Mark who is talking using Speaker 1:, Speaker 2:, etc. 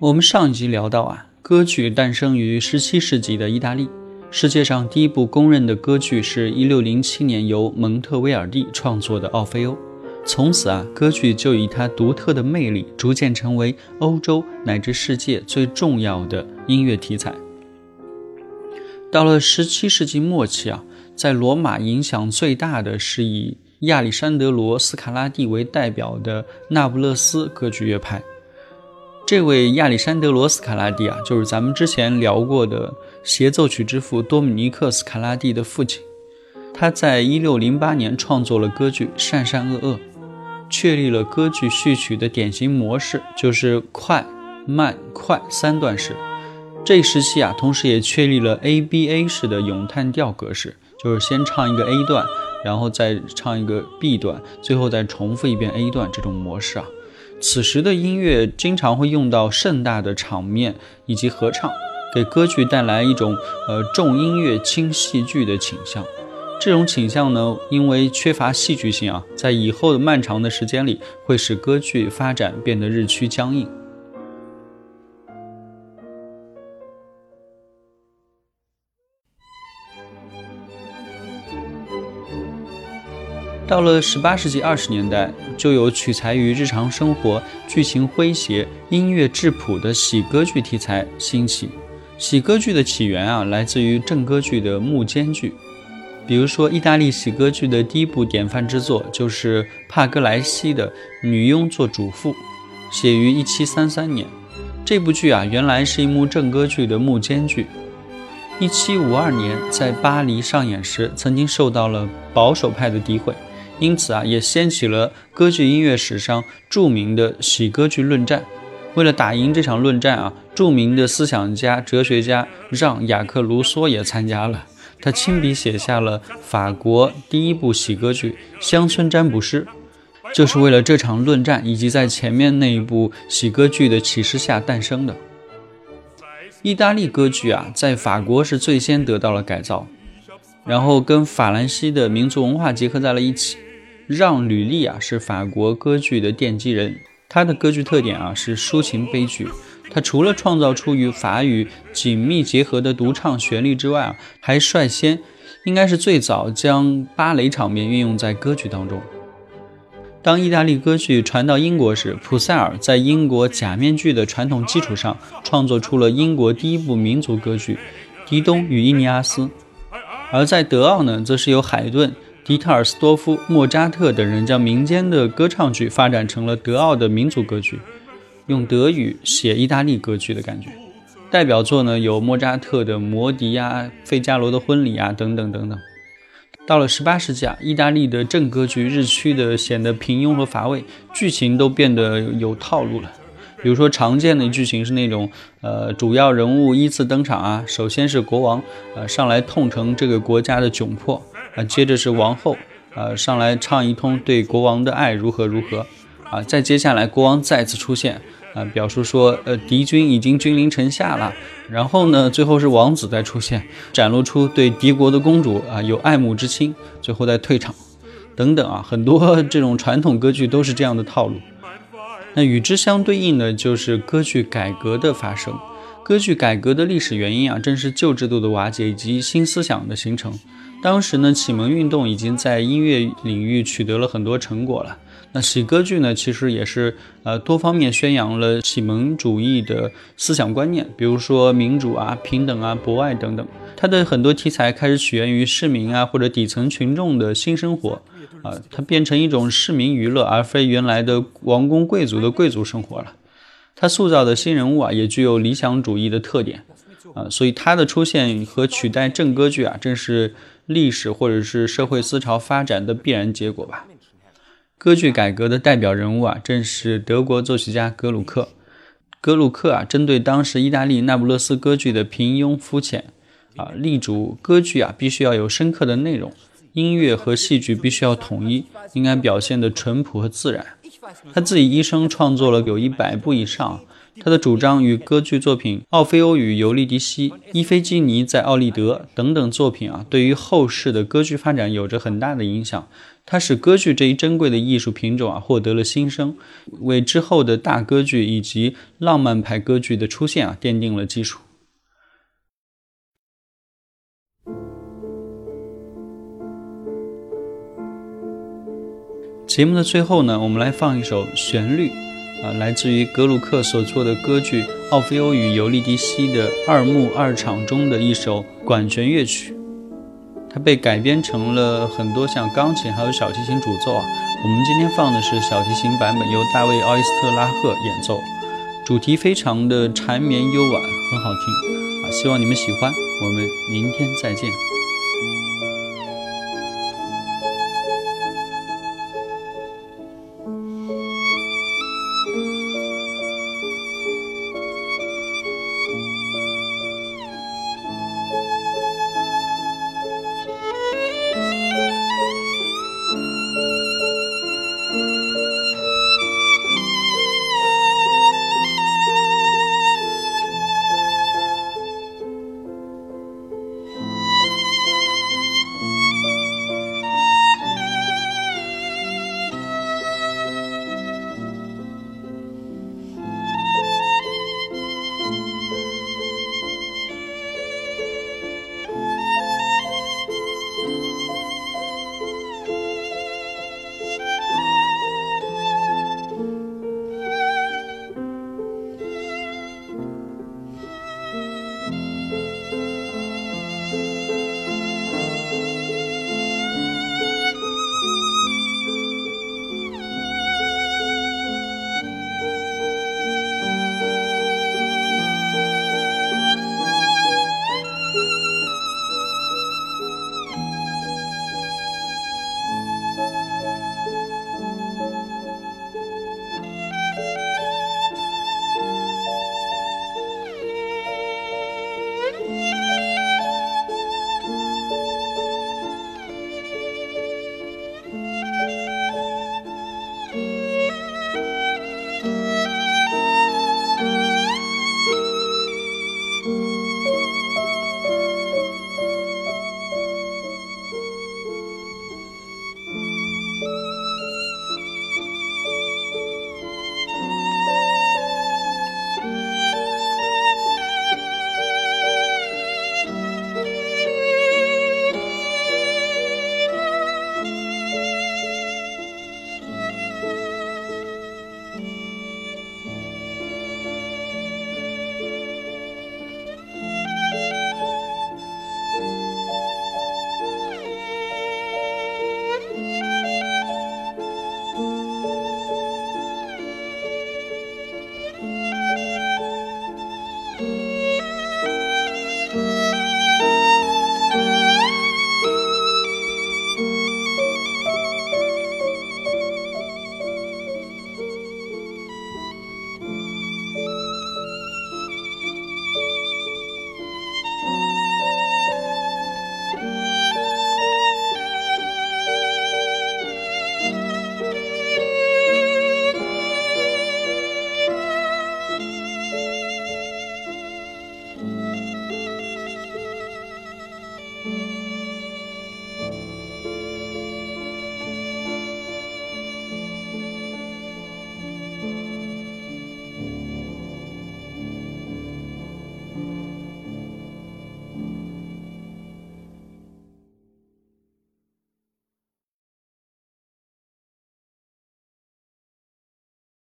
Speaker 1: 我们上一集聊到啊，歌剧诞生于17世纪的意大利。世界上第一部公认的歌剧是一六零七年由蒙特威尔第创作的《奥菲欧》。从此啊，歌剧就以它独特的魅力，逐渐成为欧洲乃至世界最重要的音乐题材。到了17世纪末期啊，在罗马影响最大的是以亚历山德罗·斯卡拉蒂为代表的那不勒斯歌剧乐派。这位亚历山德罗斯卡拉蒂啊，就是咱们之前聊过的协奏曲之父多米尼克斯卡拉蒂的父亲。他在一六零八年创作了歌剧《善善恶恶》，确立了歌剧序曲的典型模式，就是快、慢、快三段式。这一时期啊，同时也确立了 ABA 式的咏叹调格式，就是先唱一个 A 段，然后再唱一个 B 段，最后再重复一遍 A 段这种模式啊。此时的音乐经常会用到盛大的场面以及合唱，给歌剧带来一种呃重音乐轻戏剧的倾向。这种倾向呢，因为缺乏戏剧性啊，在以后的漫长的时间里，会使歌剧发展变得日趋僵硬。到了十八世纪二十年代，就有取材于日常生活、剧情诙谐、音乐质朴的喜歌剧题材兴起。喜歌剧的起源啊，来自于正歌剧的幕间剧。比如说，意大利喜歌剧的第一部典范之作就是帕格莱西的《女佣做主妇》，写于一七三三年。这部剧啊，原来是一幕正歌剧的幕间剧。一七五二年在巴黎上演时，曾经受到了保守派的诋毁，因此啊，也掀起了歌剧音乐史上著名的喜歌剧论战。为了打赢这场论战啊，著名的思想家、哲学家让·雅克·卢梭也参加了。他亲笔写下了法国第一部喜歌剧《乡村占卜师》，就是为了这场论战以及在前面那一部喜歌剧的启示下诞生的。意大利歌剧啊，在法国是最先得到了改造，然后跟法兰西的民族文化结合在了一起。让·吕利啊，是法国歌剧的奠基人。他的歌剧特点啊是抒情悲剧，他除了创造出与法语紧密结合的独唱旋律之外啊，还率先，应该是最早将芭蕾场面运用在歌剧当中。当意大利歌剧传到英国时，普塞尔在英国假面具的传统基础上，创作出了英国第一部民族歌剧《狄东与伊尼阿斯》，而在德奥呢，则是由海顿。迪特尔斯多夫、莫扎特等人将民间的歌唱剧发展成了德奥的民族歌剧，用德语写意大利歌剧的感觉。代表作呢有莫扎特的《魔笛》呀、《费加罗的婚礼》啊等等等等。到了十八世纪啊，意大利的正歌剧日趋的显得平庸和乏味，剧情都变得有套路了。比如说常见的剧情是那种，呃，主要人物依次登场啊，首先是国王，呃，上来痛陈这个国家的窘迫。啊，接着是王后，呃，上来唱一通对国王的爱如何如何，啊，再接下来国王再次出现，啊，表述说，呃，敌军已经君临城下了，然后呢，最后是王子再出现，展露出对敌国的公主啊有爱慕之心，最后再退场，等等啊，很多 这种传统歌剧都是这样的套路。那与之相对应的就是歌剧改革的发生，歌剧改革的历史原因啊，正是旧制度的瓦解以及新思想的形成。当时呢，启蒙运动已经在音乐领域取得了很多成果了。那喜歌剧呢，其实也是呃多方面宣扬了启蒙主义的思想观念，比如说民主啊、平等啊、博爱等等。它的很多题材开始起源于市民啊或者底层群众的新生活啊，它变成一种市民娱乐，而非原来的王公贵族的贵族生活了。它塑造的新人物啊，也具有理想主义的特点啊，所以它的出现和取代正歌剧啊，正是。历史或者是社会思潮发展的必然结果吧。歌剧改革的代表人物啊，正是德国作曲家格鲁克。格鲁克啊，针对当时意大利那不勒斯歌剧的平庸肤浅啊，力主歌剧啊必须要有深刻的内容，音乐和戏剧必须要统一，应该表现的淳朴和自然。他自己一生创作了有一百部以上。他的主张与歌剧作品《奥菲欧与尤利迪西》《伊菲基尼在奥利德》等等作品啊，对于后世的歌剧发展有着很大的影响。它使歌剧这一珍贵的艺术品种啊获得了新生，为之后的大歌剧以及浪漫派歌剧的出现啊奠定了基础。节目的最后呢，我们来放一首旋律。啊，来自于格鲁克所作的歌剧《奥菲欧与尤利迪西》的二幕二场中的一首管弦乐曲，它被改编成了很多像钢琴还有小提琴主奏啊。我们今天放的是小提琴版本，由大卫·奥伊斯特拉赫演奏，主题非常的缠绵悠婉，很好听啊。希望你们喜欢，我们明天再见。